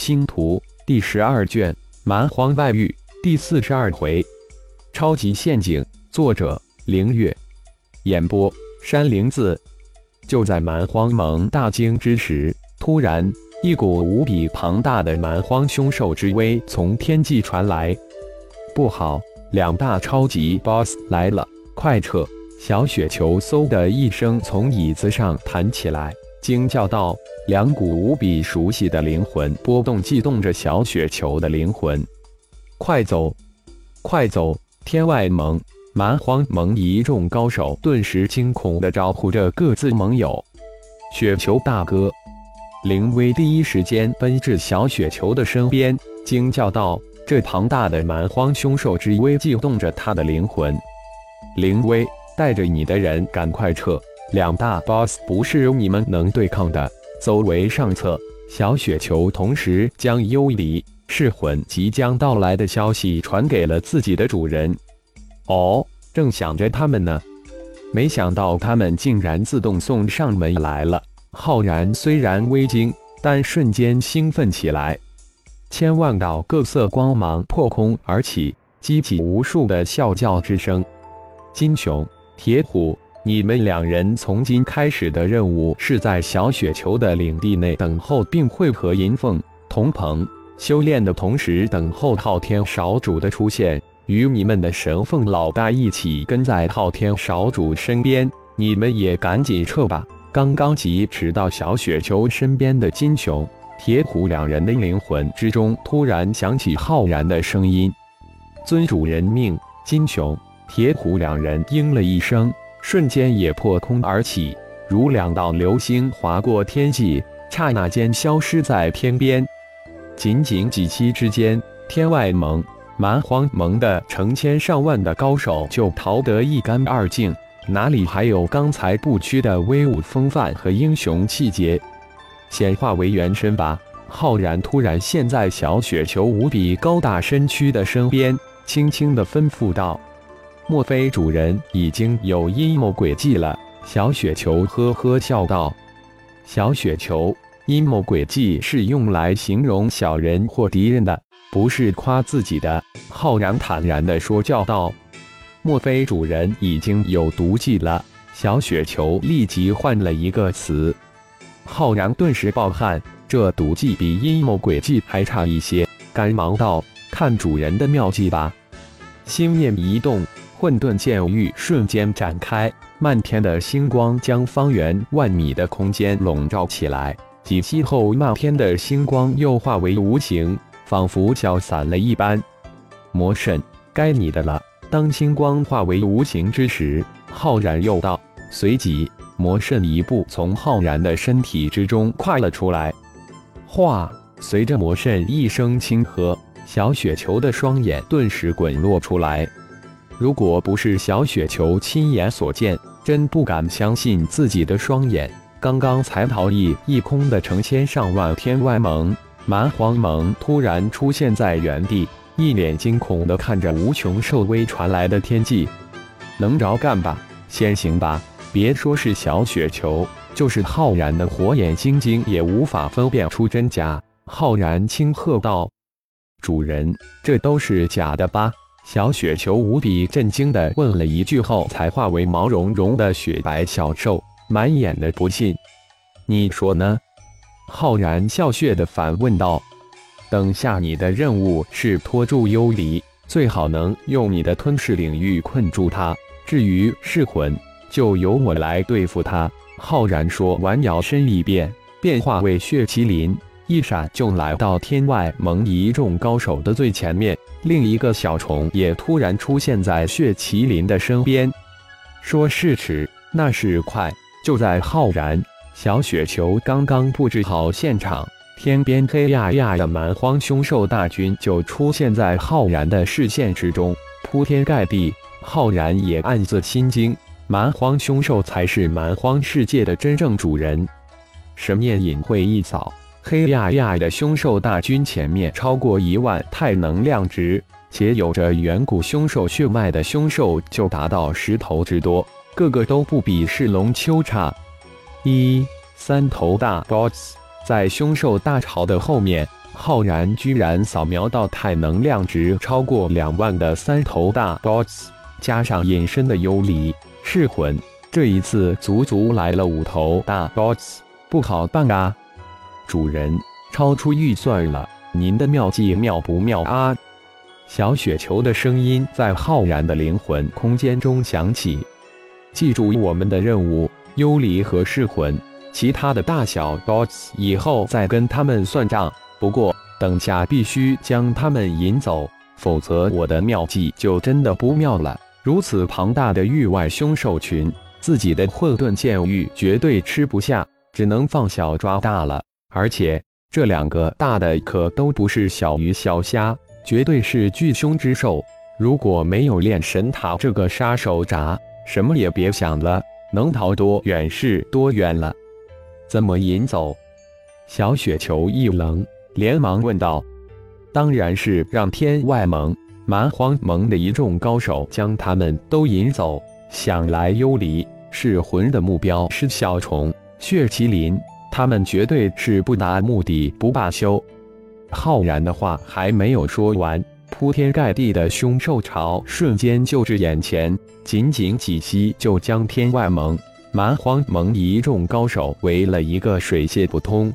星图第十二卷蛮荒外域第四十二回，超级陷阱。作者：凌月。演播：山灵子。就在蛮荒盟大惊之时，突然一股无比庞大的蛮荒凶兽之威从天际传来。不好，两大超级 BOSS 来了，快撤！小雪球嗖的一声从椅子上弹起来，惊叫道。两股无比熟悉的灵魂波动，悸动着小雪球的灵魂。快走，快走！天外盟、蛮荒盟一众高手顿时惊恐地招呼着各自盟友。雪球大哥，灵威第一时间奔至小雪球的身边，惊叫道：“这庞大的蛮荒凶兽之威悸动着他的灵魂。灵威，带着你的人赶快撤！两大 BOSS 不是你们能对抗的。”走为上策，小雪球同时将幽离噬魂即将到来的消息传给了自己的主人。哦，正想着他们呢，没想到他们竟然自动送上门来了。浩然虽然微惊，但瞬间兴奋起来。千万道各色光芒破空而起，激起无数的啸叫之声。金熊、铁虎。你们两人从今开始的任务是在小雪球的领地内等候，并会和银凤、铜鹏修炼的同时等候昊天少主的出现，与你们的神凤老大一起跟在昊天少主身边。你们也赶紧撤吧！刚刚疾驰到小雪球身边的金熊、铁虎两人的灵魂之中，突然响起浩然的声音：“尊主人命！”金熊、铁虎两人应了一声。瞬间也破空而起，如两道流星划过天际，刹那间消失在天边。仅仅几息之间，天外盟、蛮荒盟的成千上万的高手就逃得一干二净，哪里还有刚才不屈的威武风范和英雄气节？显化为元身吧！浩然突然现在小雪球无比高大身躯的身边，轻轻地吩咐道。莫非主人已经有阴谋诡计了？小雪球呵呵笑道：“小雪球，阴谋诡计是用来形容小人或敌人的，不是夸自己的。”浩然坦然地说教道：“莫非主人已经有毒计了？”小雪球立即换了一个词。浩然顿时暴汗，这毒计比阴谋诡计还差一些，赶忙道：“看主人的妙计吧！”心念一动。混沌剑域瞬间展开，漫天的星光将方圆万米的空间笼罩起来。几息后，漫天的星光又化为无形，仿佛消散了一般。魔圣，该你的了。当星光化为无形之时，浩然又道。随即，魔圣一步从浩然的身体之中跨了出来。化，随着魔圣一声轻喝，小雪球的双眼顿时滚落出来。如果不是小雪球亲眼所见，真不敢相信自己的双眼。刚刚才逃逸一空的成千上万天外盟、蛮荒盟突然出现在原地，一脸惊恐地看着无穷兽威传来的天际。能着干吧，先行吧。别说是小雪球，就是浩然的火眼金睛也无法分辨出真假。浩然轻喝道：“主人，这都是假的吧？”小雪球无比震惊地问了一句后，才化为毛茸茸的雪白小兽，满眼的不信。你说呢？浩然笑谑地反问道。等下你的任务是拖住幽离，最好能用你的吞噬领域困住他。至于噬魂，就由我来对付他。浩然说完，摇身一变，变化为血麒麟。一闪就来到天外盟一众高手的最前面，另一个小虫也突然出现在血麒麟的身边。说是迟，那是快。就在浩然、小雪球刚刚布置好现场，天边黑压压的蛮荒凶兽大军就出现在浩然的视线之中，铺天盖地。浩然也暗自心惊，蛮荒凶兽才是蛮荒世界的真正主人。神念隐晦一扫。黑压压的凶兽大军前面超过一万太能量值，且有着远古凶兽血脉的凶兽就达到十头之多，个个都不比噬龙丘差。一三头大 BOSS，在凶兽大潮的后面，浩然居然扫描到太能量值超过两万的三头大 BOSS，加上隐身的幽离噬魂，这一次足足来了五头大 BOSS，不好办啊！主人，超出预算了，您的妙计妙不妙啊？小雪球的声音在浩然的灵魂空间中响起。记住我们的任务：幽离和噬魂，其他的大小 BOSS 以后再跟他们算账。不过等下必须将他们引走，否则我的妙计就真的不妙了。如此庞大的域外凶兽群，自己的混沌剑域绝对吃不下，只能放小抓大了。而且这两个大的可都不是小鱼小虾。绝对是巨凶之兽，如果没有炼神塔这个杀手闸，什么也别想了，能逃多远是多远了。怎么引走？小雪球一愣，连忙问道：“当然是让天外盟、蛮荒盟的一众高手将他们都引走。想来幽离噬魂的目标是小虫、血麒麟，他们绝对是不达目的不罢休。”浩然的话还没有说完，铺天盖地的凶兽潮瞬间就至眼前，仅仅几息就将天外盟、蛮荒盟一众高手围了一个水泄不通。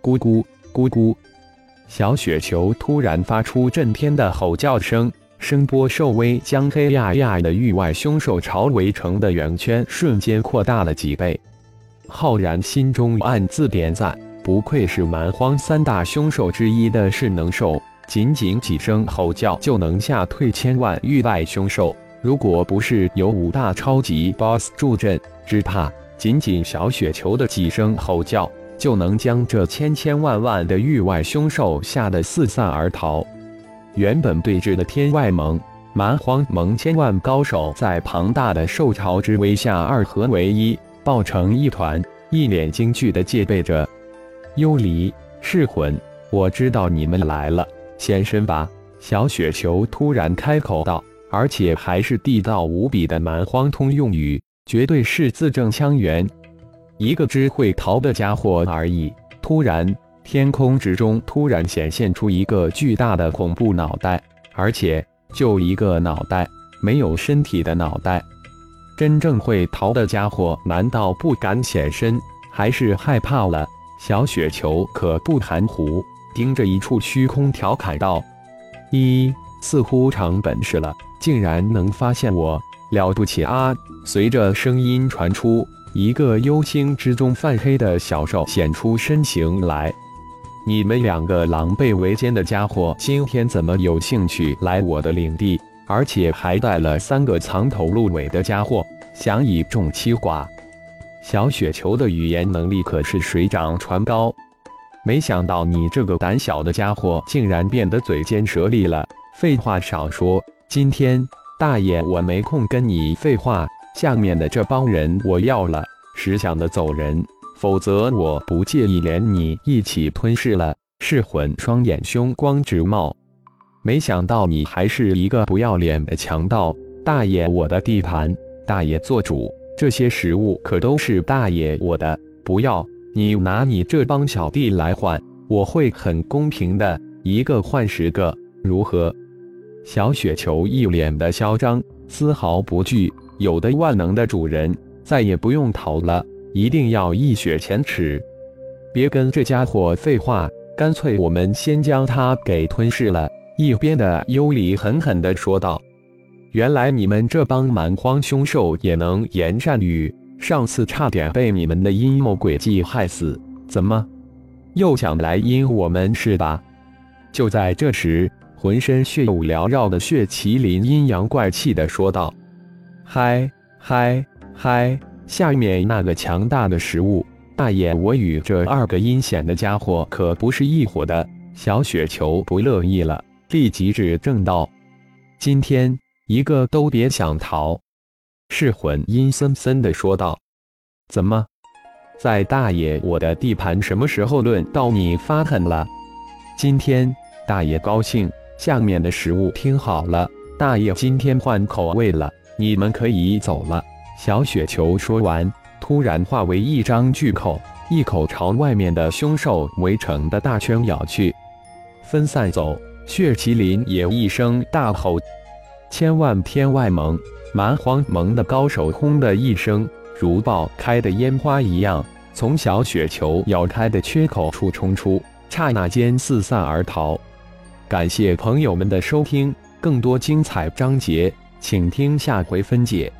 咕咕咕咕，小雪球突然发出震天的吼叫声，声波兽威将黑压压的域外凶兽潮围成的圆圈瞬间扩大了几倍。浩然心中暗自点赞。不愧是蛮荒三大凶兽之一的噬能兽，仅仅几声吼叫就能吓退千万域外凶兽。如果不是有五大超级 BOSS 助阵，只怕仅仅小雪球的几声吼叫就能将这千千万万的域外凶兽吓得四散而逃。原本对峙的天外盟、蛮荒盟千万高手，在庞大的兽潮之威下二合为一，抱成一团，一脸惊惧的戒备着。幽离噬魂，我知道你们来了，现身吧！小雪球突然开口道，而且还是地道无比的蛮荒通用语，绝对是字正腔圆。一个只会逃的家伙而已。突然，天空之中突然显现出一个巨大的恐怖脑袋，而且就一个脑袋，没有身体的脑袋。真正会逃的家伙，难道不敢显身，还是害怕了？小雪球可不含糊，盯着一处虚空调侃道：“一似乎长本事了，竟然能发现我，了不起啊！”随着声音传出，一个幽星之中泛黑的小兽显出身形来。你们两个狼狈为奸的家伙，今天怎么有兴趣来我的领地？而且还带了三个藏头露尾的家伙，想以众欺寡？小雪球的语言能力可是水涨船高，没想到你这个胆小的家伙竟然变得嘴尖舌利了。废话少说，今天大爷我没空跟你废话，下面的这帮人我要了，识相的走人，否则我不介意连你一起吞噬了。噬魂双眼凶光直冒，没想到你还是一个不要脸的强盗。大爷我的地盘，大爷做主。这些食物可都是大爷我的，不要你拿你这帮小弟来换，我会很公平的，一个换十个，如何？小雪球一脸的嚣张，丝毫不惧，有的万能的主人再也不用逃了，一定要一雪前耻。别跟这家伙废话，干脆我们先将他给吞噬了。一边的幽离狠狠地说道。原来你们这帮蛮荒凶兽也能言善语，上次差点被你们的阴谋诡计害死，怎么又想来阴我们是吧？就在这时，浑身血雾缭绕的血麒麟阴阳怪气的说道：“嗨嗨嗨！下面那个强大的食物，大爷我与这二个阴险的家伙可不是一伙的。”小雪球不乐意了，立即指正道：“今天。”一个都别想逃！噬魂阴森森的说道：“怎么，在大爷我的地盘，什么时候轮到你发狠了？今天大爷高兴，下面的食物听好了，大爷今天换口味了，你们可以走了。”小雪球说完，突然化为一张巨口，一口朝外面的凶兽围成的大圈咬去。分散走！血麒麟也一声大吼：“千万天外盟！”蛮荒盟的高手轰的一声，如爆开的烟花一样，从小雪球咬开的缺口处冲出，刹那间四散而逃。感谢朋友们的收听，更多精彩章节，请听下回分解。